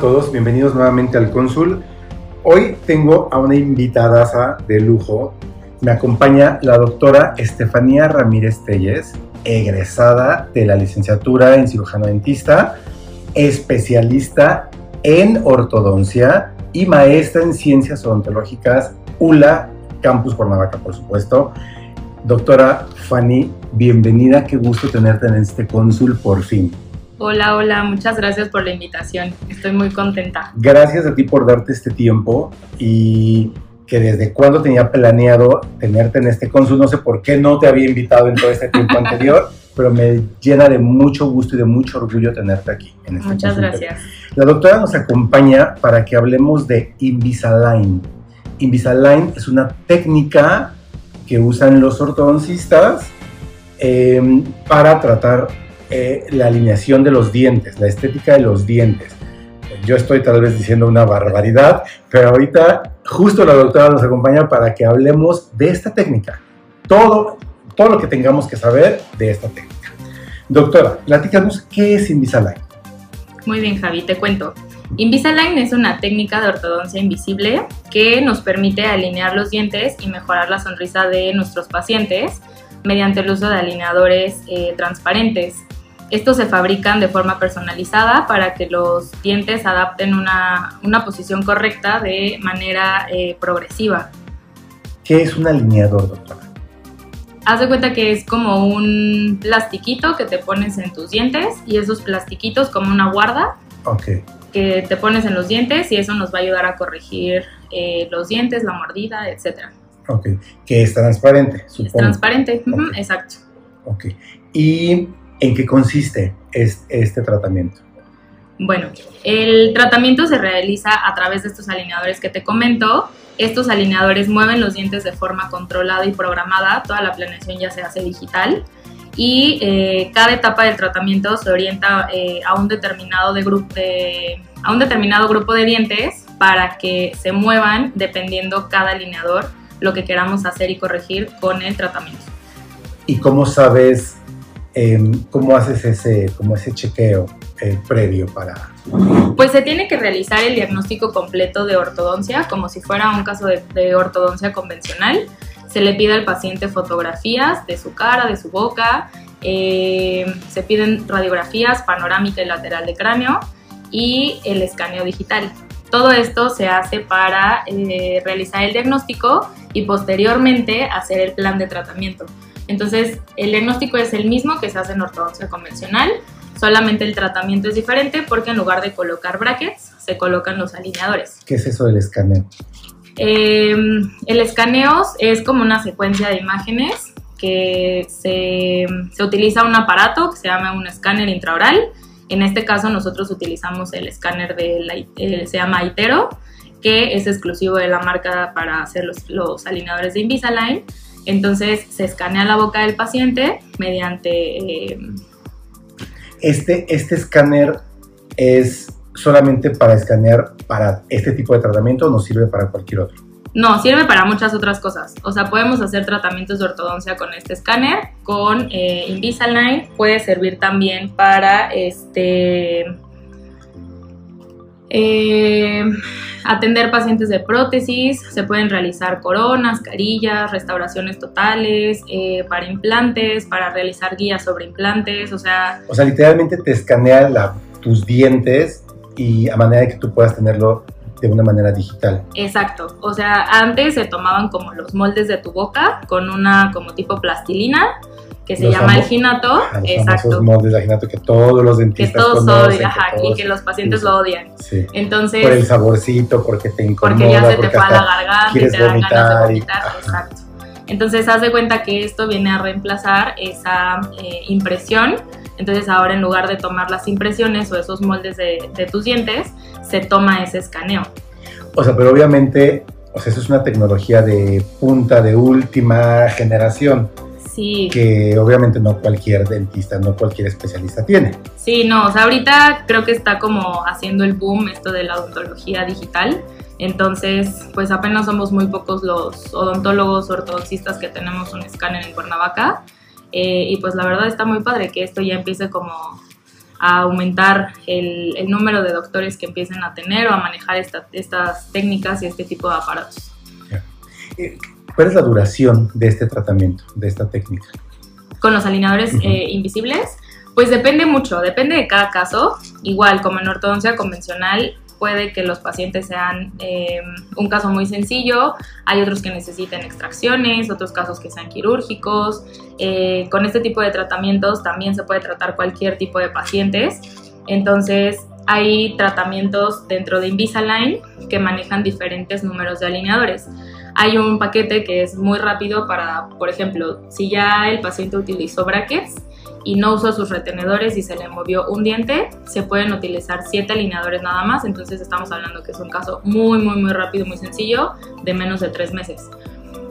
Todos, bienvenidos nuevamente al Cónsul. Hoy tengo a una invitada de lujo. Me acompaña la doctora Estefanía Ramírez Telles, egresada de la licenciatura en cirujano dentista, especialista en ortodoncia y maestra en ciencias odontológicas ULA, Campus Cuernavaca, por supuesto. Doctora Fanny, bienvenida, qué gusto tenerte en este cónsul por fin. Hola, hola, muchas gracias por la invitación. Estoy muy contenta. Gracias a ti por darte este tiempo y que desde cuando tenía planeado tenerte en este cónsul, no sé por qué no te había invitado en todo este tiempo anterior, pero me llena de mucho gusto y de mucho orgullo tenerte aquí. En este muchas gracias. La doctora nos acompaña para que hablemos de Invisalign. Invisalign es una técnica que usan los ortodoncistas eh, para tratar eh, la alineación de los dientes, la estética de los dientes. Yo estoy tal vez diciendo una barbaridad, pero ahorita justo la doctora nos acompaña para que hablemos de esta técnica. Todo, todo lo que tengamos que saber de esta técnica. Doctora, platícanos qué es Invisalign. Muy bien, Javi, te cuento. Invisalign es una técnica de ortodoncia invisible que nos permite alinear los dientes y mejorar la sonrisa de nuestros pacientes mediante el uso de alineadores eh, transparentes. Estos se fabrican de forma personalizada para que los dientes adapten una, una posición correcta de manera eh, progresiva. ¿Qué es un alineador, doctora? Haz de cuenta que es como un plastiquito que te pones en tus dientes y esos plastiquitos como una guarda okay. que te pones en los dientes y eso nos va a ayudar a corregir eh, los dientes, la mordida, etc. Ok, que es transparente, supongo. Es transparente, okay. exacto. Ok, y ¿En qué consiste este tratamiento? Bueno, el tratamiento se realiza a través de estos alineadores que te comento. Estos alineadores mueven los dientes de forma controlada y programada. Toda la planeación ya se hace digital. Y eh, cada etapa del tratamiento se orienta eh, a, un determinado de grupo de, a un determinado grupo de dientes para que se muevan dependiendo cada alineador lo que queramos hacer y corregir con el tratamiento. ¿Y cómo sabes ¿cómo haces ese, como ese chequeo eh, previo para...? Pues se tiene que realizar el diagnóstico completo de ortodoncia, como si fuera un caso de, de ortodoncia convencional. Se le pide al paciente fotografías de su cara, de su boca, eh, se piden radiografías panorámica y lateral de cráneo y el escaneo digital. Todo esto se hace para eh, realizar el diagnóstico y posteriormente hacer el plan de tratamiento. Entonces, el diagnóstico es el mismo que se hace en ortodoncia convencional, solamente el tratamiento es diferente porque en lugar de colocar brackets, se colocan los alineadores. ¿Qué es eso del escaneo? Eh, el escaneo es como una secuencia de imágenes que se, se, utiliza un aparato que se llama un escáner intraoral. En este caso nosotros utilizamos el escáner de la, eh, se llama Itero, que es exclusivo de la marca para hacer los, los alineadores de Invisalign. Entonces se escanea la boca del paciente mediante... Eh, este, este escáner es solamente para escanear para este tipo de tratamiento o no sirve para cualquier otro? No, sirve para muchas otras cosas. O sea, podemos hacer tratamientos de ortodoncia con este escáner, con eh, Invisalign. Puede servir también para este eh, atender pacientes de prótesis, se pueden realizar coronas, carillas, restauraciones totales, eh, para implantes, para realizar guías sobre implantes, o sea... O sea, literalmente te escanea la, tus dientes y a manera de que tú puedas tenerlo de una manera digital. Exacto, o sea, antes se tomaban como los moldes de tu boca con una como tipo plastilina que se Los llama el ginato, los exacto, moldes de ginato que todos los que dentistas todos conocen, odian, ajá, todos y que los pacientes usan. lo odian. Sí. Entonces, Por el saborcito, porque te incomoda, porque ya se te porque fue a la garganta y te dan ganas de vomitar y- exacto. Entonces, haz de cuenta que esto viene a reemplazar esa eh, impresión. Entonces, ahora en lugar de tomar las impresiones o esos moldes de, de tus dientes, se toma ese escaneo. O sea, pero obviamente, o sea, eso es una tecnología de punta, de última generación. Sí. Que obviamente no cualquier dentista, no cualquier especialista tiene. Sí, no, o sea, ahorita creo que está como haciendo el boom esto de la odontología digital. Entonces, pues apenas somos muy pocos los odontólogos ortodoncistas que tenemos un escáner en Cuernavaca. Eh, y pues la verdad está muy padre que esto ya empiece como a aumentar el, el número de doctores que empiecen a tener o a manejar esta- estas técnicas y este tipo de aparatos. Eh, ¿Cuál es la duración de este tratamiento, de esta técnica? Con los alineadores Ujú. eh, invisibles, pues depende mucho, depende de cada caso. Igual, como en ortodoncia convencional, puede que los pacientes sean eh, un caso muy sencillo, hay otros que necesiten extracciones, otros casos que sean quirúrgicos. Eh, con este tipo de tratamientos también se puede tratar cualquier tipo de pacientes. Entonces, hay tratamientos dentro de Invisalign que manejan diferentes números de alineadores. Hay un paquete que es muy rápido para, por ejemplo, si ya el paciente utilizó brackets y no usó sus retenedores y se le movió un diente, se pueden utilizar siete alineadores nada más. Entonces estamos hablando que es un caso muy, muy, muy rápido, muy sencillo, de menos de tres meses.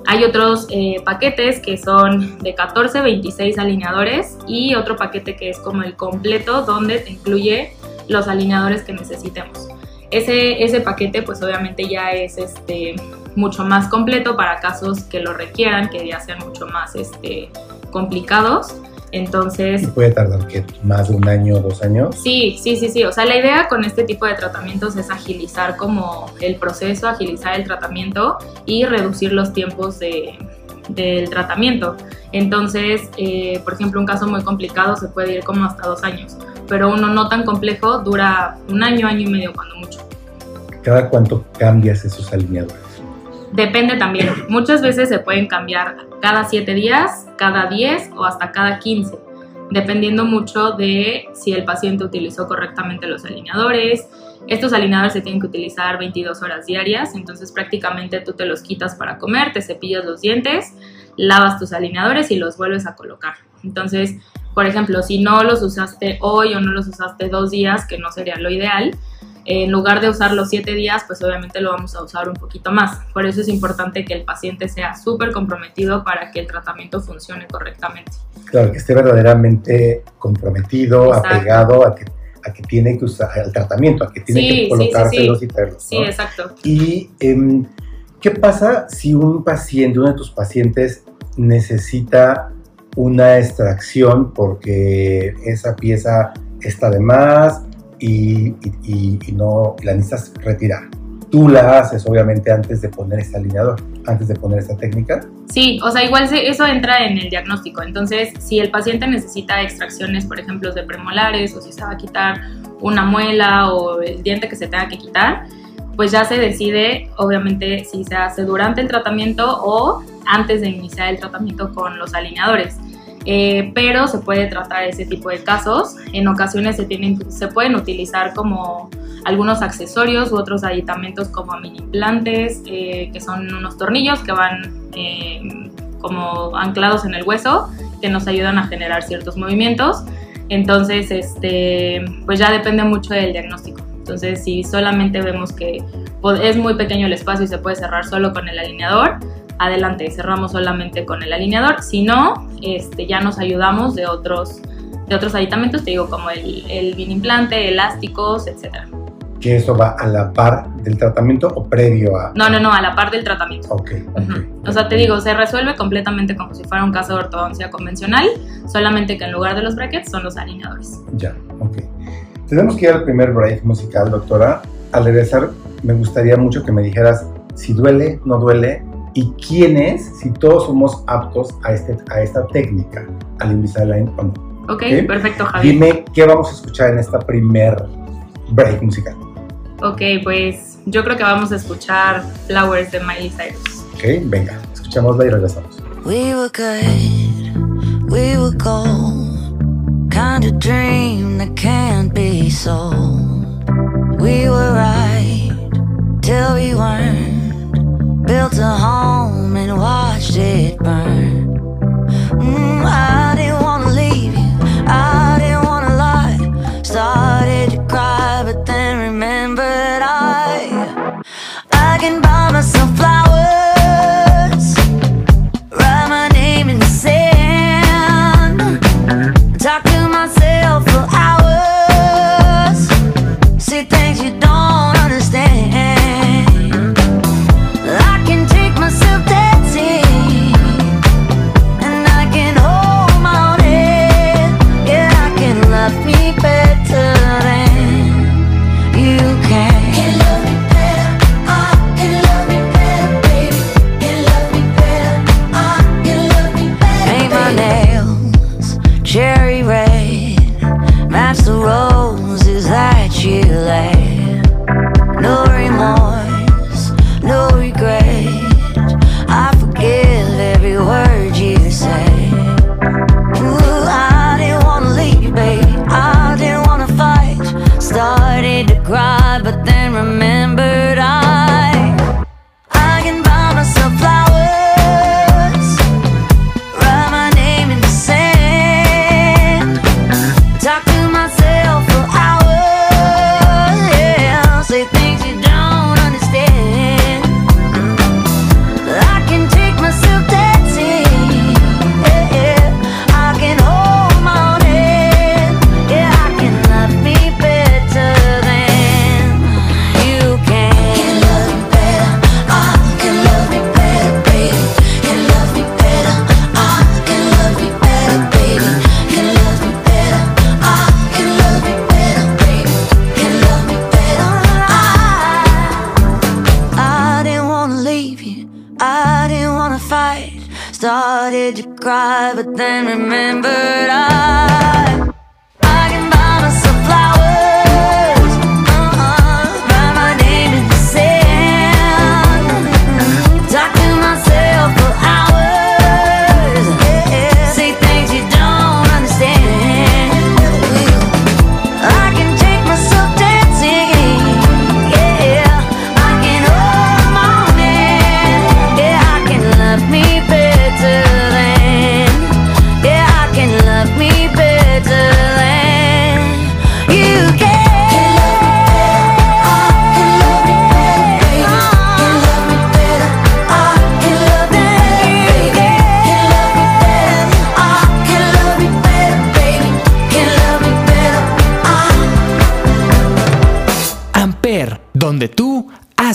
Hay otros eh, paquetes que son de 14, 26 alineadores y otro paquete que es como el completo donde te incluye los alineadores que necesitemos. Ese, ese paquete pues obviamente ya es este, mucho más completo para casos que lo requieran, que ya sean mucho más este, complicados. Entonces, ¿Y puede tardar que más de un año o dos años? Sí, sí, sí, sí. O sea, la idea con este tipo de tratamientos es agilizar como el proceso, agilizar el tratamiento y reducir los tiempos de, del tratamiento. Entonces, eh, por ejemplo, un caso muy complicado se puede ir como hasta dos años, pero uno no tan complejo dura un año, año y medio cuando mucho. ¿Cada cuánto cambias esos alineadores? Depende también. Muchas veces se pueden cambiar cada 7 días, cada 10 o hasta cada 15, dependiendo mucho de si el paciente utilizó correctamente los alineadores. Estos alineadores se tienen que utilizar 22 horas diarias, entonces prácticamente tú te los quitas para comer, te cepillas los dientes, lavas tus alineadores y los vuelves a colocar. Entonces, por ejemplo, si no los usaste hoy o no los usaste dos días, que no sería lo ideal, en lugar de usar los siete días, pues obviamente lo vamos a usar un poquito más. Por eso es importante que el paciente sea súper comprometido para que el tratamiento funcione correctamente. Claro, que esté verdaderamente comprometido, Exacto. apegado a que, a que tiene que usar el tratamiento, a que tiene Sí, que sí, sí, colocárselos sí. y traerlos. Sí, ¿no? exacto. Y em, ¿qué pasa si un paciente, uno de tus pacientes, necesita una extracción porque esa pieza está de más y, y- y- no la necesitas retirar? Tú la haces obviamente antes de poner este alineador, antes de poner esta técnica. Sí, o sea, igual eso entra en el diagnóstico. Entonces, si el paciente necesita extracciones, por ejemplo, de premolares o si se va a quitar una muela o el diente que se tenga que quitar, pues ya se decide, obviamente, si se hace durante el tratamiento o antes de iniciar el tratamiento con los alineadores. Eh, pero se puede tratar ese tipo de casos. En ocasiones se, tienen, se pueden utilizar como algunos accesorios u otros aditamentos como mini implantes, eh, que son unos tornillos que van eh, como anclados en el hueso, que nos ayudan a generar ciertos movimientos. Entonces, este, pues ya depende mucho del diagnóstico. Entonces, si solamente vemos que es muy pequeño el espacio y se puede cerrar solo con el alineador, adelante, cerramos solamente con el alineador. Si no, este, ya nos ayudamos de otros, de otros aditamentos, te digo, como el, el implante, elásticos, etcétera. Que eso va a la par del tratamiento o previo a... No, no, no, a la par del tratamiento. Ok, ok. Ujú. O sea, te digo, se resuelve completamente como si fuera un caso de ortodoncia convencional, solamente que en lugar de los brackets son los alineadores. Ya, ok. Tenemos que ir al primer break musical, doctora. Al regresar, me gustaría mucho que me dijeras si duele, no duele, y quiénes, si todos somos aptos a, este, a esta técnica, al Invisalign o no. Ok, Ok. perfecto, Javier. Dime qué vamos a escuchar en esta primer break musical. Ok, pues yo creo que vamos a escuchar Flowers de Miley Cyrus. Ok, venga, escuchémosla y regresamos. We were good, we were gold. Kind of dream that can't be sold. We were right till we weren't. built a home and watched it burn. Mm, I didn't wanna leave you, I didn't wanna lie. Started to cry, but then remembered I I can buy myself flowers, write my name in the sand, talk to myself for hours.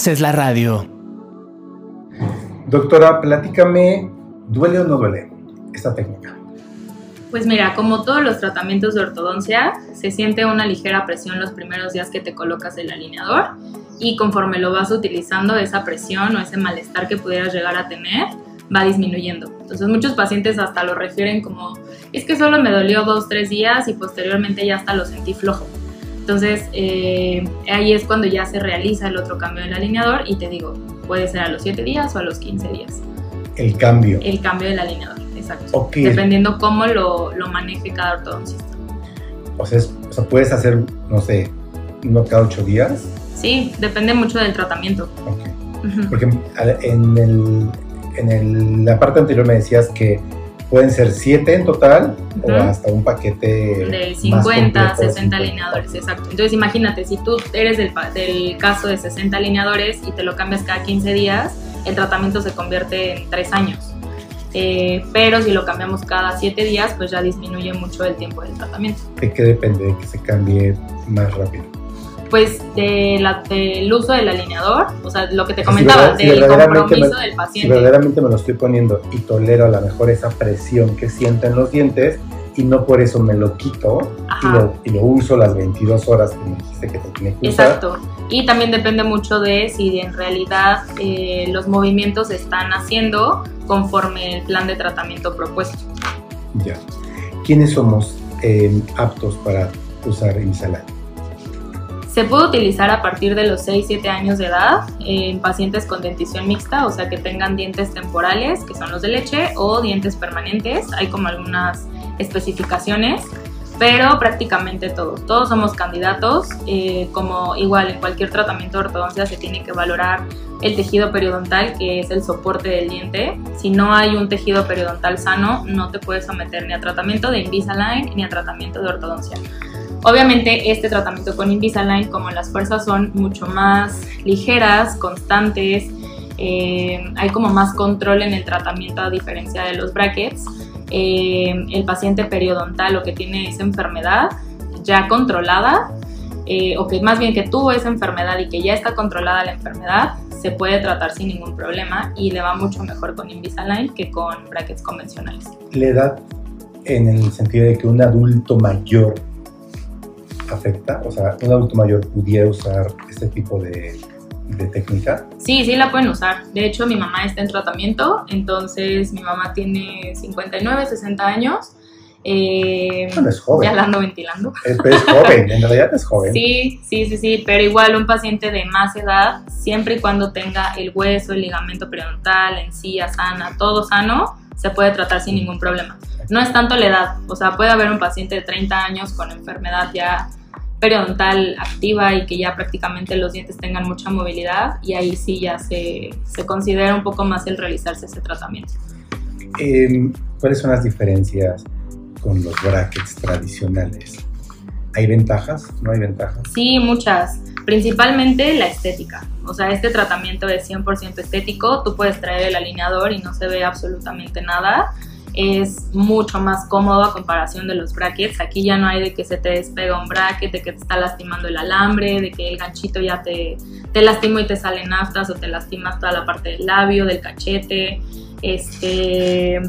Haces la radio. Doctora, platícame, ¿duele o no duele esta técnica? Pues mira, como todos los tratamientos de ortodoncia, se siente una ligera presión los primeros días que te colocas el alineador y conforme lo vas utilizando, esa presión o ese malestar que pudieras llegar a tener va disminuyendo. Entonces muchos pacientes hasta lo refieren como, es que solo me dolió dos, tres días y posteriormente ya hasta lo sentí flojo. Entonces eh, ahí es cuando ya se realiza el otro cambio del alineador y te digo, puede ser a los 7 días o a los 15 días. El cambio. El cambio del alineador, exacto. Ok. Dependiendo cómo lo, lo maneje cada ortodoncista. O sea, es- o sea, puedes hacer, no sé, uno cada ocho días. Sí, depende mucho del tratamiento. Ok. Ujú. Porque en, el, en el- la parte anterior me decías que pueden ser siete en total o hasta un paquete De más 50, completo de 60 50. alineadores, exacto. Entonces imagínate, si tú eres del, del caso de 60 alineadores y te lo cambias cada 15 días, el tratamiento se convierte en 3 años. Eh, pero si lo cambiamos cada 7 días, pues ya disminuye mucho el tiempo del tratamiento. ¿De qué depende de que se cambie más rápido? Pues de la- del uso del alineador, o sea, lo que te comentaba, si del compromiso me- del Si paciente. verdaderamente me lo estoy poniendo y tolero a lo mejor esa presión que siento en los dientes y no por eso me lo quito y Ajá. lo, y lo uso las 22 horas que me dijiste que te tiene que usar. Exacto. Y también depende mucho de si en realidad eh, los movimientos se están haciendo conforme el plan de tratamiento propuesto. Ya. ¿Quiénes somos eh, aptos para usar Invisalign? Se puede utilizar a partir de los 6-7 años de edad en pacientes con dentición mixta, o sea que tengan dientes temporales, que son los de leche, o dientes permanentes. Hay como algunas especificaciones, pero prácticamente todos. Todos somos candidatos. eh, como igual en cualquier tratamiento de ortodoncia se tiene que valorar el tejido periodontal, que es el soporte del diente. Si no hay un tejido periodontal sano, no te puedes someter ni a tratamiento de Invisalign ni a tratamiento de ortodoncia. Obviamente este tratamiento con Invisalign, como las fuerzas son mucho más ligeras, constantes, eh, hay como más control en el tratamiento a diferencia de los brackets, eh, el paciente periodontal o que tiene esa enfermedad ya controlada, eh, o que más bien que tuvo esa enfermedad y que ya está controlada la enfermedad, se puede tratar sin ningún problema y le va mucho mejor con Invisalign que con brackets convencionales. La edad en el sentido de que un adulto mayor afecta, o sea, un adulto mayor pudiera usar este tipo de, de técnica. Sí, sí la pueden usar. De hecho, mi mamá está en tratamiento, entonces mi mamá tiene 59, 60 años. Eh, Bueno, es joven. ya la ando ventilando. Es, pero es joven, en realidad es joven. Sí, sí, sí, sí, pero igual un paciente de más edad, siempre y cuando tenga el hueso, el ligamento periodontal, encía sana, todo sano, se puede tratar sin ningún problema. No es tanto la edad, o sea, puede haber un paciente de 30 años con enfermedad ya periodontal activa y que ya prácticamente los dientes tengan mucha movilidad y ahí sí ya se, se considera un poco más el realizarse ese tratamiento. Eh, ¿Cuáles son las diferencias con los brackets tradicionales? ¿Hay ventajas? ¿No hay ventajas? Sí, muchas. Principalmente la estética. O sea, este tratamiento es 100% estético. Tú puedes traer el alineador y no se ve absolutamente nada. Es mucho más cómodo a comparación de los brackets. Aquí ya no hay de que se te despega un bracket, de que te está lastimando el alambre, de que el ganchito ya te, te lastimó y te salen aftas o te lastimas toda la parte del labio, del cachete. Este,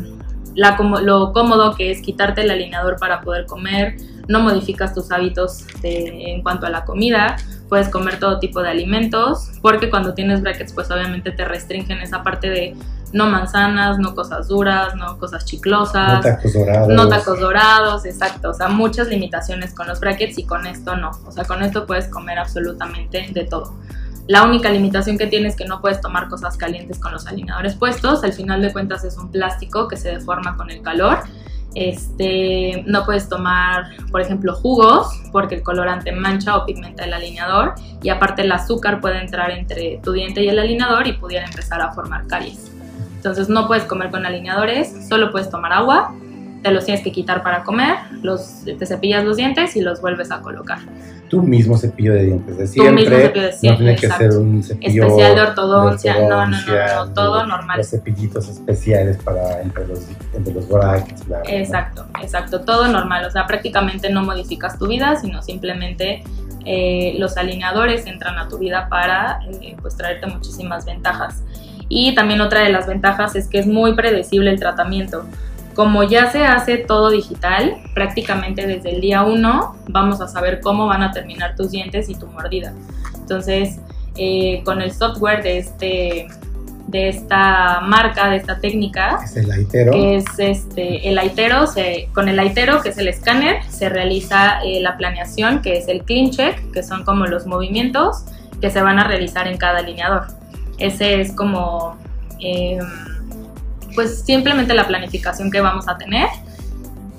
lo cómodo que es quitarte el alineador para poder comer, no modificas tus hábitos en cuanto a la comida, puedes comer todo tipo de alimentos, porque cuando tienes brackets pues obviamente te restringen esa parte de no manzanas, no cosas duras, no cosas No chiclosas, tacos dorados. no tacos dorados, exacto, o sea, muchas limitaciones con los brackets y con esto no, o sea, con esto puedes comer absolutamente de todo. La única limitación que tienes es que no puedes tomar cosas calientes con los alineadores puestos, al final de cuentas es un plástico que se deforma con el calor. Este, no puedes tomar, por ejemplo, jugos porque el colorante mancha o pigmenta el alineador y aparte el azúcar puede entrar entre tu diente y el alineador y pudiera empezar a formar caries. Entonces no puedes comer con alineadores, solo puedes tomar agua, te los tienes que quitar para comer, los, te cepillas los dientes y los vuelves a colocar. Tu mismo cepillo de dientes de Tu siempre. mismo cepillo de No siempre, tiene que exacto. ser un cepillo Especial de ortodoncia, no, no, no, ortodoncia, no, todo los- normal. Los cepillitos especiales para entre los, entre los brackets. bla. Exacto, exacto, todo normal, o sea, prácticamente no modificas tu vida, sino simplemente eh, los alineadores entran a tu vida para eh, pues traerte muchísimas ventajas. Y también otra de las ventajas es que es muy predecible el tratamiento. Como ya se hace todo digital, prácticamente desde el día 1 vamos a saber cómo van a terminar tus dientes y tu mordida. Entonces, eh, con el software de, este, de esta marca, de esta técnica, Es el aitero. que es este, el aitero, se, con el aitero, que es el escáner, se realiza eh, la planeación, que es el clean check, que son como los movimientos que se van a realizar en cada alineador. Ese es como, eh, pues simplemente la planificación que vamos a tener.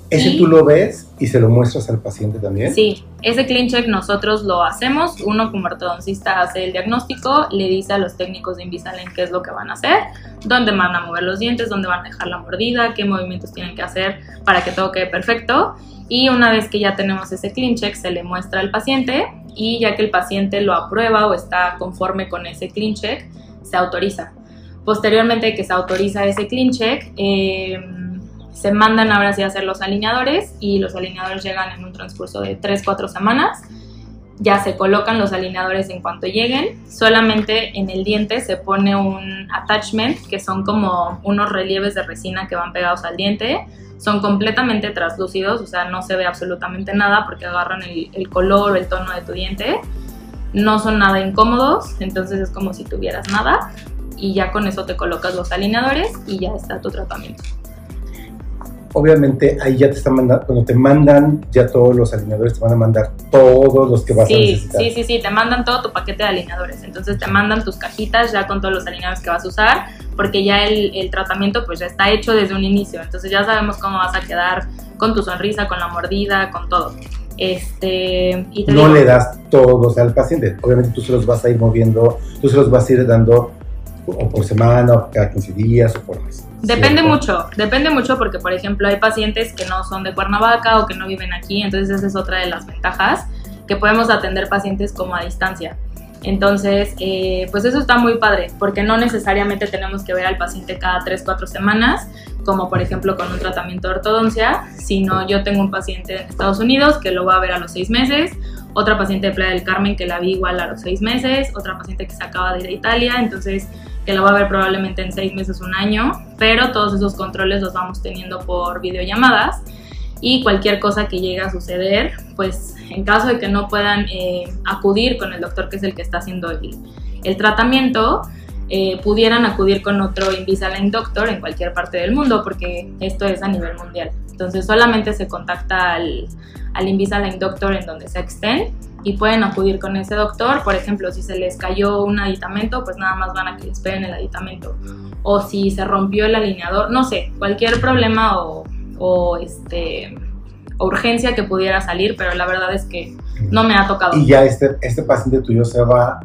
Ese y- tú lo ves y se lo muestras al paciente también. Sí, ese clean check nosotros lo hacemos. Uno como ortodoncista hace el diagnóstico, le dice a los técnicos de Invisalign qué es lo que van a hacer, dónde van a mover los dientes, dónde van a dejar la mordida, qué movimientos tienen que hacer para que todo quede perfecto. Y una vez que ya tenemos ese clean check, se le muestra al paciente y ya que el paciente lo aprueba o está conforme con ese clean check, se autoriza. Posteriormente que se autoriza ese clean check, eh, se mandan ahora sí a hacer los alineadores y los alineadores llegan en un transcurso de 3-4 semanas. Ya se colocan los alineadores en cuanto lleguen. Solamente en el diente se pone un attachment, que son como unos relieves de resina que van pegados al diente. Son completamente translúcidos, o sea, no se ve absolutamente nada porque agarran el, el color o el tono de tu diente. No son nada incómodos, entonces es como si tuvieras nada. Y ya con eso te colocas los alineadores y ya está tu tratamiento. Obviamente ahí ya te están mandando, cuando te mandan ya todos los alineadores, te van a mandar todos los que vas a Sí, necesitar. sí, sí, sí, te mandan todo tu paquete de alineadores. Entonces te mandan tus cajitas ya con todos los alineadores que vas a usar, porque ya el, el tratamiento pues ya está hecho desde un inicio. Entonces ya sabemos cómo vas a quedar con tu sonrisa, con la mordida, con todo. Este, y No digo, le das todos al paciente. Obviamente tú se los vas a ir moviendo, tú se los vas a ir dando o por semana, o cada 15 días, o por mes. Depende ¿cierto? mucho, depende mucho porque, por ejemplo, hay pacientes que no son de Cuernavaca o que no viven aquí, entonces esa es otra de las ventajas, que podemos atender pacientes como a distancia. Entonces, eh, pues eso está muy padre, porque no necesariamente tenemos que ver al paciente cada 3, 4 semanas, como por ejemplo con un tratamiento de ortodoncia, sino yo tengo un paciente en Estados Unidos que lo va a ver a los 6 meses, otra paciente de Playa del Carmen que la vi igual a los 6 meses, otra paciente que se acaba de ir a Italia, entonces que la va a ver probablemente en 6 meses, un año, pero todos esos controles los vamos teniendo por videollamadas y cualquier cosa que llegue a suceder, pues en caso de que no puedan eh, acudir con el doctor que es el que está haciendo el, el tratamiento, eh, pudieran acudir con otro Invisalign Doctor en cualquier parte del mundo, porque esto es a nivel mundial. Entonces solamente se contacta al, al Invisalign Doctor en donde se extend y pueden acudir con ese doctor. Por ejemplo, si se les cayó un aditamento, pues nada más van a que les peguen el aditamento. O si se rompió el alineador, no sé, cualquier problema o o este urgencia que pudiera salir, pero la verdad es que no me ha tocado. Y ya este, este paciente tuyo se va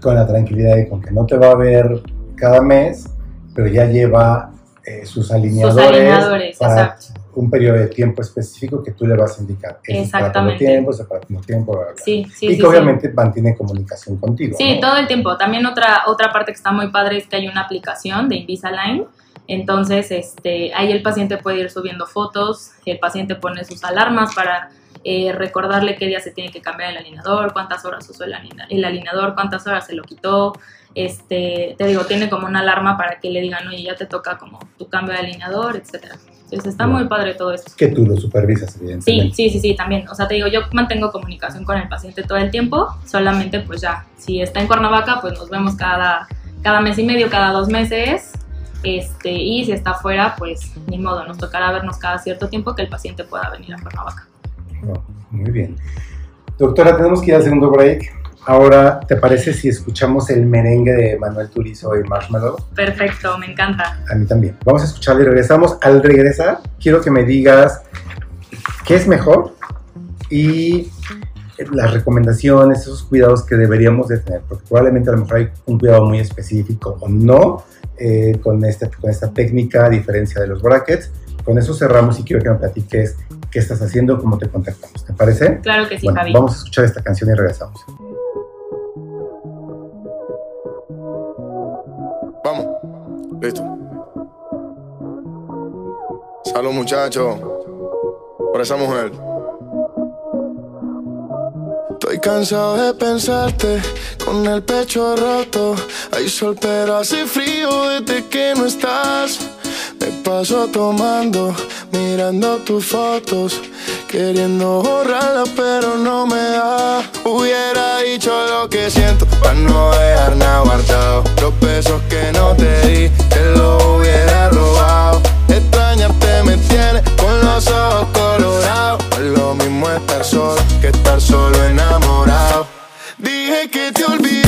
con la tranquilidad de con que no te va a ver cada mes, pero ya lleva eh, sus alineadores, Sus alineadores, para exacto. un periodo de tiempo específico que tú le vas a indicar. Ese es Exactamente. tiempo, ese tiempo, bla, bla, bla. Sí, sí, y sí, que obviamente mantiene comunicación contigo. Sí, ¿no? todo el tiempo. También otra, otra parte que está muy padre es que hay una aplicación de Invisalign. Entonces, este, ahí el paciente puede ir subiendo fotos, el paciente pone sus alarmas para eh, recordarle qué día se tiene que cambiar el alineador, cuántas horas usó el, aline- el alineador, cuántas horas se lo quitó. Este, te digo, tiene como una alarma para que le digan, oye, ya te toca como tu cambio de alineador, etcétera. Entonces está muy padre todo esto. Que tú lo supervisas, Sí, evidentemente. sí, sí, sí, también. O sea, te digo, yo mantengo comunicación con el paciente todo el tiempo, solamente pues ya, si está en Cuernavaca, pues nos vemos cada, cada mes y medio, cada dos meses, este, y si está fuera, pues ni modo, nos tocará vernos cada cierto tiempo que el paciente pueda venir a Cuernavaca. No, muy bien. Doctora, tenemos que ir al segundo break. Ahora, ¿te parece si escuchamos el merengue de Manuel Turizo y Marshmallow? Perfecto, me encanta. A mí también. Vamos a escucharlo y regresamos. Al regresar, quiero que me digas qué es mejor y las recomendaciones, esos cuidados que deberíamos de tener, porque probablemente a lo mejor hay un cuidado muy específico o no eh, con, este, con esta técnica, a diferencia de los brackets. Con eso cerramos y quiero que me platiques qué estás haciendo, cómo te contactamos. ¿Te parece? Claro que sí, bueno, Javi. vamos a escuchar esta canción y regresamos. Vamos, listo. Salud, muchachos, por esa mujer. Estoy cansado de pensarte con el pecho roto. Hay sol, pero hace frío desde que no estás. Me paso tomando, mirando tus fotos, queriendo borrarlas, pero no me da. Hubiera dicho lo que siento, para no dejar nada guardado. Los besos que no te di, te los hubiera robado. Extrañarte me tiene los ojos colorados. Lo mismo estar solo que estar solo enamorado. Dije que te olvidé,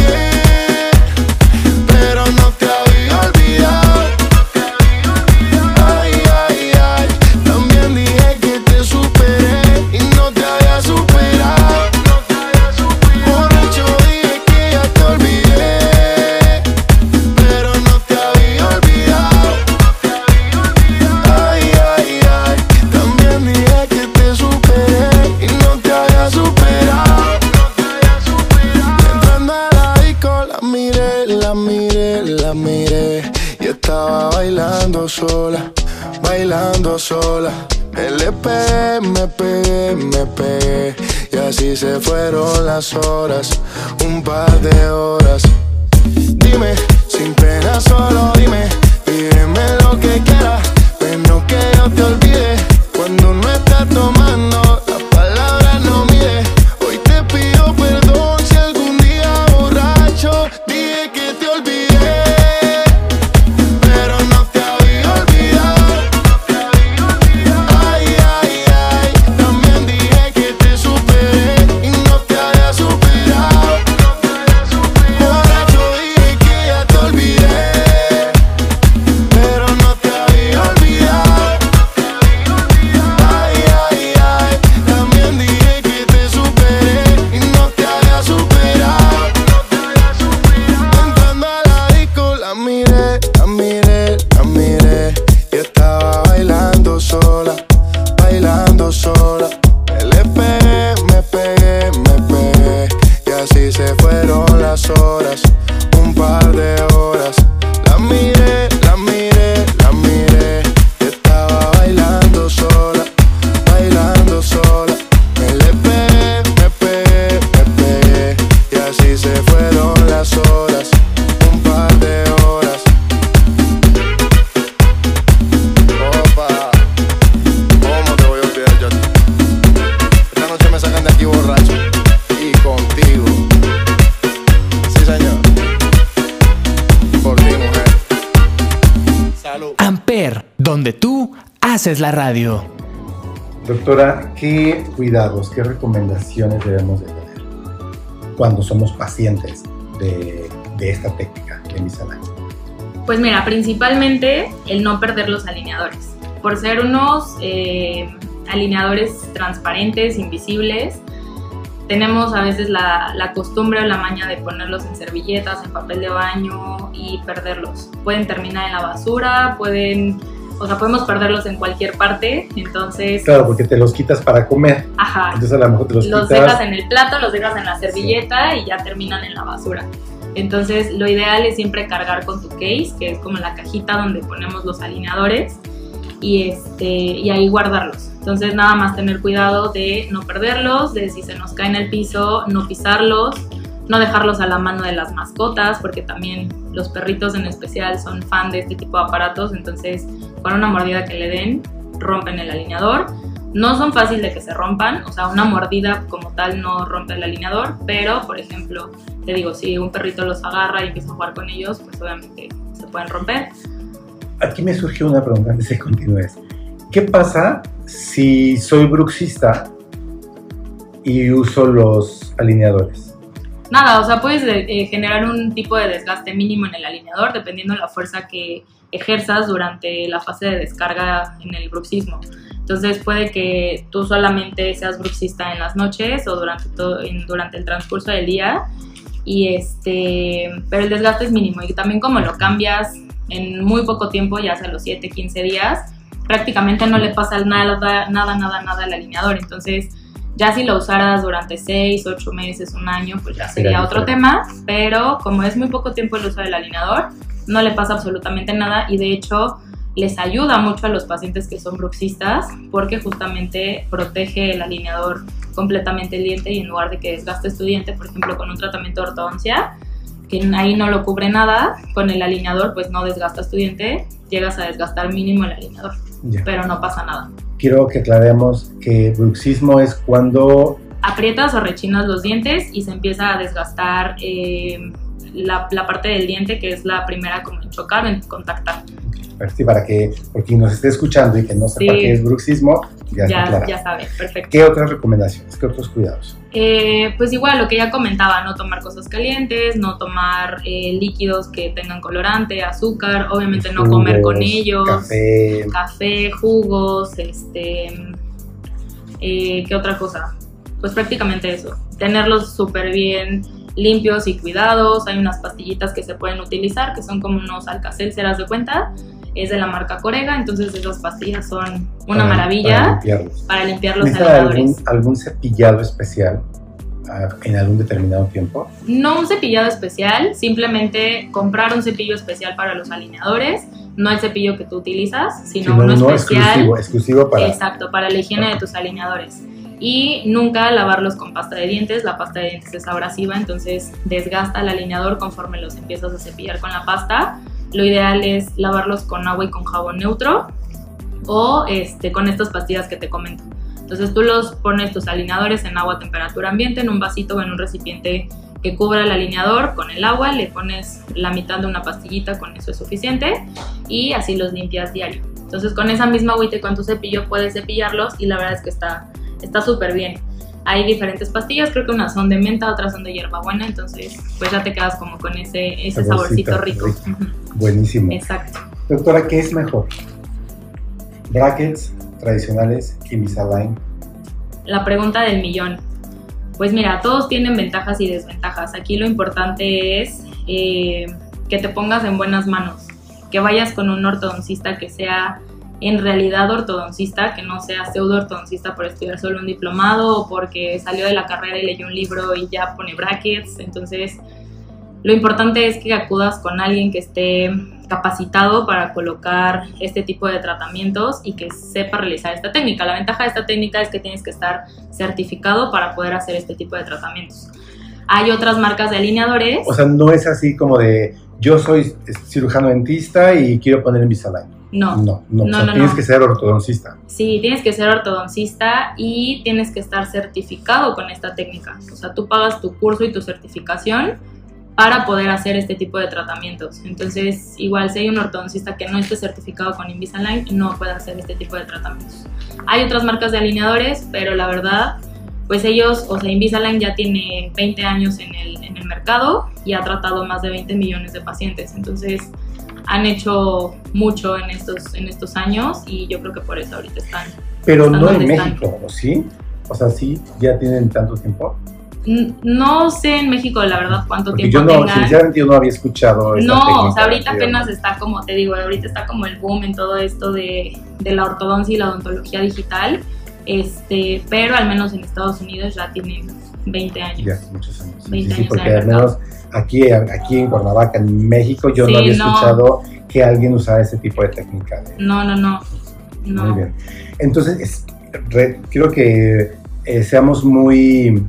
bailando sola. Me pegué, me pegué, me pegué Y así se fueron las horas, un par de horas. Dime, sin pena solo dime. Pídeme lo que quieras, menos que yo te olvide haces la radio. Doctora, ¿qué cuidados, qué recomendaciones debemos de tener cuando somos pacientes de, de esta técnica de Invisalign? Pues mira, principalmente el no perder los alineadores. Por ser unos eh, alineadores transparentes, invisibles, tenemos a veces la, la, costumbre o la maña de ponerlos en servilletas, en papel de baño y perderlos. Pueden terminar en la basura, pueden, o sea, podemos perderlos en cualquier parte, entonces... Claro, porque te los quitas para comer. Ajá. Entonces a lo mejor te los, Los quitas. dejas en el plato, los dejas en la servilleta y ya terminan en la basura. Entonces, lo ideal es siempre cargar con tu case, que es como la cajita donde ponemos los alineadores, y, este, y ahí guardarlos. Entonces, nada más tener cuidado de no perderlos, de si se nos cae en el piso, no pisarlos, no dejarlos a la mano de las mascotas, porque también los perritos en especial son fan de este tipo de aparatos, entonces con una mordida que le den, rompen el alineador. No son fáciles de que se rompan, o sea, una mordida como tal no rompe el alineador, pero por ejemplo, te digo, si un perrito los agarra y empieza a jugar con ellos, pues obviamente se pueden romper. Aquí me surge una pregunta antes de que continúes. ¿Qué pasa si soy bruxista y uso los alineadores? Nada, o sea, puedes eh, generar un tipo de desgaste mínimo en el alineador dependiendo de la fuerza que ejerzas durante la fase de descarga en el bruxismo. Entonces puede que tú solamente seas bruxista en las noches o durante, todo, durante el transcurso del día, y este, pero el desgaste es mínimo y también como lo cambias en muy poco tiempo, ya sea los 7, 15 días, prácticamente no le pasa nada, nada, nada, nada al alineador. Entonces, ya si lo usaras durante 6, 8 meses, un año, pues ya sería otro tema, pero como es muy poco tiempo el uso del alineador, no le pasa absolutamente nada y de hecho les ayuda mucho a los pacientes que son bruxistas porque justamente protege el alineador completamente el diente y en lugar de que desgastes tu diente, por ejemplo, con un tratamiento de ortodoncia, que ahí no lo cubre nada, con el alineador pues no desgastas tu diente, llegas a desgastar mínimo el alineador, Ya. pero no pasa nada. Quiero que aclaremos que bruxismo es cuando Aprietas o rechinas los dientes y se empieza a desgastar eh, la, la parte del diente que es la primera como en chocar, en contactar. Sí, para que por quien nos esté escuchando y que no sepa Sí. qué es bruxismo, ya, Ya, ya sabes, perfecto. ¿Qué otras recomendaciones? ¿Qué otros cuidados? Eh, pues igual lo que ya comentaba, no tomar cosas calientes, no tomar eh, líquidos que tengan colorante, azúcar, obviamente no comer con ellos, Café. café, jugos, este, eh, ¿qué otra cosa? Pues prácticamente eso, tenerlos súper bien limpios y cuidados, hay unas pastillitas que se pueden utilizar que son como unos alcacelceras de cuenta, es de la marca Corega, entonces esas pastillas son una para- maravilla Para limpiarlos. para limpiar los ¿Necesita algún, algún cepillado especial ah, en algún determinado tiempo? No un cepillado especial, simplemente comprar un cepillo especial para los alineadores, no el cepillo que tú utilizas, sino Sino uno uno especial. exclusivo, exclusivo para... Exacto, para la higiene de tus alineadores. Y nunca lavarlos con pasta de dientes, la pasta de dientes es abrasiva, entonces desgasta el alineador conforme los empiezas a cepillar con la pasta. Lo ideal es lavarlos con agua y con jabón neutro o este, con estas pastillas que te comento. Entonces tú los pones tus alineadores en agua a temperatura ambiente, en un vasito o en un recipiente que cubra el alineador con el agua, le pones la mitad de una pastillita, con eso es suficiente, y así los limpias diario. Entonces con esa misma agüita y con tu cepillo puedes cepillarlos y la verdad es que está está súper bien. Hay diferentes pastillas, creo que unas son de menta, otras son de hierbabuena, entonces pues ya te quedas como con ese, ese Saborcito saborcito rico. Buenísimo. Exacto. Doctora, ¿qué es mejor? ¿Brackets tradicionales, Invisalign? La pregunta del millón. Pues mira, todos tienen ventajas y desventajas. Aquí lo importante es eh, que te pongas en buenas manos, que vayas con un ortodoncista que sea en realidad ortodoncista, que no sea pseudo ortodoncista por estudiar solo un diplomado o porque salió de la carrera y leyó un libro y ya pone brackets. Entonces, lo importante es que acudas con alguien que esté capacitado para colocar este tipo de tratamientos y que sepa realizar esta técnica. La ventaja de esta técnica es que tienes que estar certificado para poder hacer este tipo de tratamientos. Hay otras marcas de alineadores. O sea, no es así como de yo soy cirujano dentista y quiero poner Invisalign. No, No, no, No, o sea, no, tienes no. que ser ortodoncista. Sí, tienes que ser ortodoncista y tienes que estar certificado con esta técnica. O sea, tú pagas tu curso y tu certificación para poder hacer este tipo de tratamientos. Entonces, igual si hay un ortodoncista que no esté certificado con Invisalign, no puede hacer este tipo de tratamientos. Hay otras marcas de alineadores, pero la verdad, pues ellos, o sea, Invisalign ya tiene 20 años en el, en el mercado y ha tratado más de 20 millones de pacientes. Entonces, han hecho mucho en estos, en estos años y yo creo que por eso ahorita están. Pero están no en están. México, ¿o sí? O sea, sí, ya tienen tanto tiempo. No sé en México, la verdad, cuánto Porque tiempo yo no, tengan. sinceramente yo no había escuchado esta No, o sea, ahorita apenas está como, te digo, ahorita está como el boom en todo esto de, de la ortodoncia y la odontología digital, este, pero al menos en Estados Unidos ya tienen 20 años. Ya, muchos años. Sí, 20 sí, años porque al menos aquí, aquí en Cuernavaca, en México, yo no había no. escuchado que alguien usara ese tipo de técnica. de- No, no, no. no. Muy bien. Entonces, es- re- quiero que eh, seamos muy,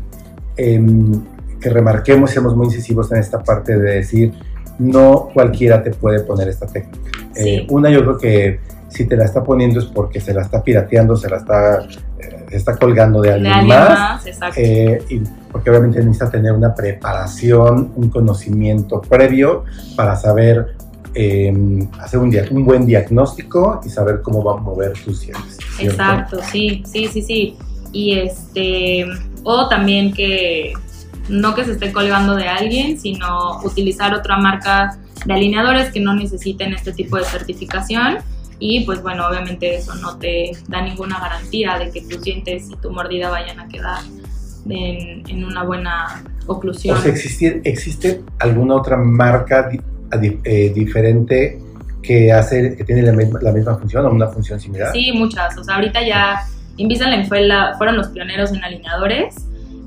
em, que remarquemos, seamos muy incisivos en esta parte de decir, no cualquiera te puede poner esta técnica. Sí. Eh, una, yo creo que si te la está poniendo es porque se la está pirateando, se la está, eh, está colgando de De alguien, más. Eh, y porque obviamente necesita tener una preparación, un conocimiento previo para saber eh, hacer un, un buen diagnóstico y saber cómo va a mover tus dientes. ¿cierto? Exacto, sí, sí, sí, sí. Y este, o también que no que se esté colgando de alguien, sino utilizar otra marca de alineadores que no necesiten este tipo de certificación. Y pues bueno, obviamente eso no te da ninguna garantía de que tus dientes y tu mordida vayan a quedar en, en una buena oclusión. O sea, ¿existe, ¿existe alguna otra marca di- eh, diferente que hace, que tiene la misma, la misma función o una función similar? Sí, muchas. O sea, ahorita ya Invisalign fue la, fueron los pioneros en alineadores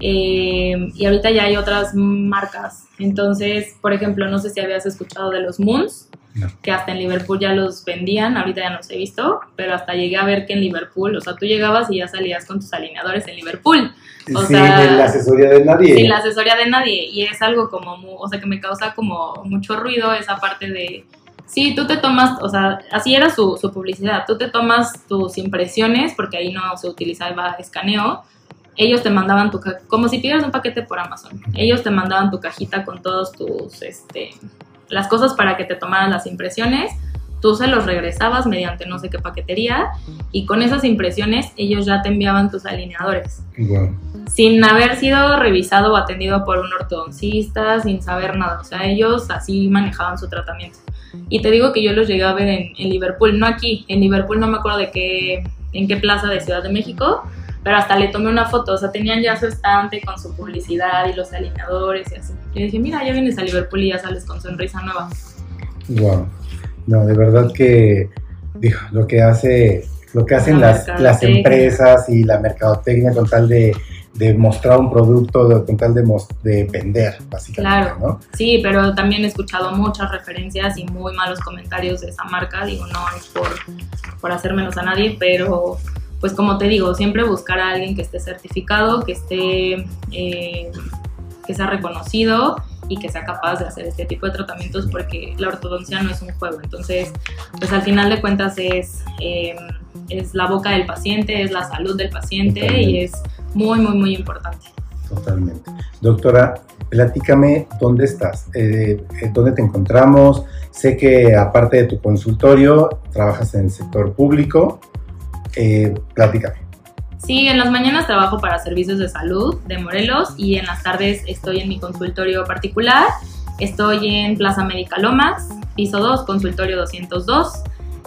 eh, y ahorita ya hay otras marcas. Entonces, por ejemplo, no sé si habías escuchado de los Moons, No. que hasta en Liverpool ya los vendían, ahorita ya no los he visto, pero hasta llegué a ver que en Liverpool, o sea, tú llegabas y ya salías con tus alineadores en Liverpool, o sin sea, la asesoría de nadie. sin la asesoría de nadie y es algo como, o sea, que me causa como mucho ruido esa parte de, sí, tú te tomas, o sea, así era su, su publicidad, tú te tomas tus impresiones, porque ahí no se utilizaba escaneo, ellos te mandaban tu, como si pidieras un paquete por Amazon, ellos te mandaban tu cajita con todos tus, este, las cosas para que te tomaran las impresiones, tú se los regresabas mediante no sé qué paquetería y con esas impresiones ellos ya te enviaban tus alineadores Guau. sin haber sido revisado o atendido por un ortodoncista, sin saber nada. O sea, ellos así manejaban su tratamiento. Y te digo que yo los llegué a ver en, en Liverpool, no aquí. En Liverpool no me acuerdo de qué, en qué plaza de Ciudad de México, pero hasta le tomé una foto. O sea, tenían ya su estante con su publicidad y los alineadores y así. Y dije, mira, ya vienes a Liverpool y ya sales con sonrisa nueva. Wow. No, de verdad que digo, lo que hace, lo que hacen La las, las empresas y la mercadotecnia con tal de, de mostrar un producto, de- con tal de, de vender, básicamente, Claro. ¿no? Sí, pero también he escuchado muchas referencias y muy malos comentarios de esa marca. Digo, no es por, por hacer menos a nadie, pero pues como te digo, siempre buscar a alguien que esté certificado, que esté, eh, que sea reconocido y que sea capaz de hacer este tipo de tratamientos porque la ortodoncia no es un juego. Entonces, pues al final de cuentas es, eh, es la boca del paciente, es la salud del paciente Totalmente. y es muy, muy, muy importante. Totalmente. Doctora, platícame dónde estás, eh, eh, dónde te encontramos. Sé que aparte de tu consultorio, trabajas en el sector público. Eh, platícame. Sí, en las mañanas trabajo para servicios de salud de Morelos y en las tardes estoy en mi consultorio particular. Estoy en Plaza Médica Lomas, piso 2, consultorio 202.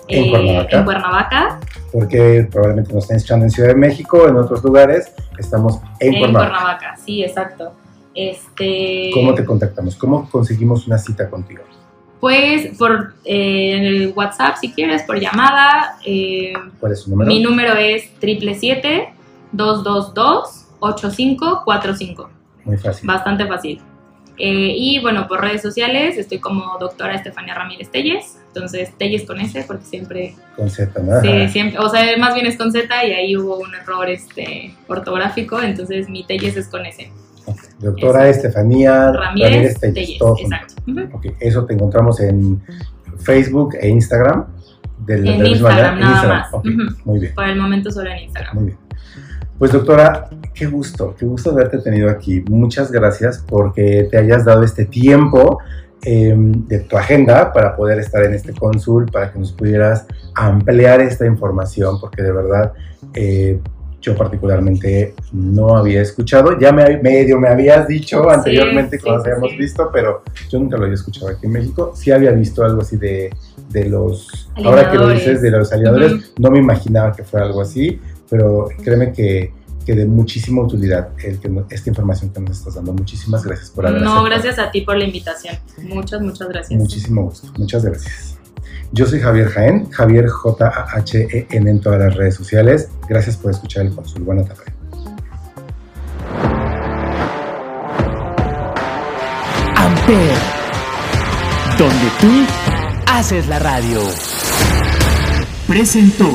¿En Cuernavaca? en Cuernavaca, Porque probablemente nos estén escuchando en Ciudad de México, en otros lugares. Estamos en, en Cuernavaca. Cuernavaca, sí, exacto. Este, ¿Cómo te contactamos? ¿Cómo conseguimos una cita contigo? Pues por eh, el WhatsApp si quieres, por llamada. eh, ¿Cuál es su número? mi número es 777-222-8545. Muy fácil. Bastante fácil. Eh, y bueno, por redes sociales estoy como doctora Estefanía Ramírez Telles. Entonces, Telles con S, porque siempre, Con Z, ¿no? sí, siempre, o sea, más bien es con Z y ahí hubo un error este, ortográfico. Entonces, mi Telles es con S. Doctora Estefanía Ramírez, Ramírez exacto. Eso te encontramos en Facebook e Instagram. De la- En de Instagram, manera. nada más. Ok, Ujú. muy bien, Por el momento solo en Instagram. muy bien. Pues doctora, qué gusto, qué gusto haberte tenido aquí. Muchas gracias porque te hayas dado este tiempo eh, de tu agenda para poder estar en este cónsul, para que nos pudieras ampliar esta información, porque de verdad eh, yo particularmente no había escuchado. Ya me, medio me habías dicho anteriormente sí, cuando sí, habíamos sí. visto, pero yo nunca lo había escuchado aquí en México. Sí había visto algo así de, de los... Ahora que lo dices, de los aliadores, no me imaginaba que fuera algo así, pero créeme que, que de muchísima utilidad el que esta información que nos estás dando. Muchísimas gracias por haber No, aceptado. gracias a ti por la invitación. Muchas, muchas gracias. Muchísimo gusto. Muchas gracias. Yo soy Javier Jaén, Javier J-A-H-E-N en todas las redes sociales. Gracias por escuchar el Consul. Buena tarde. Amper, donde tú haces la radio. Presentó.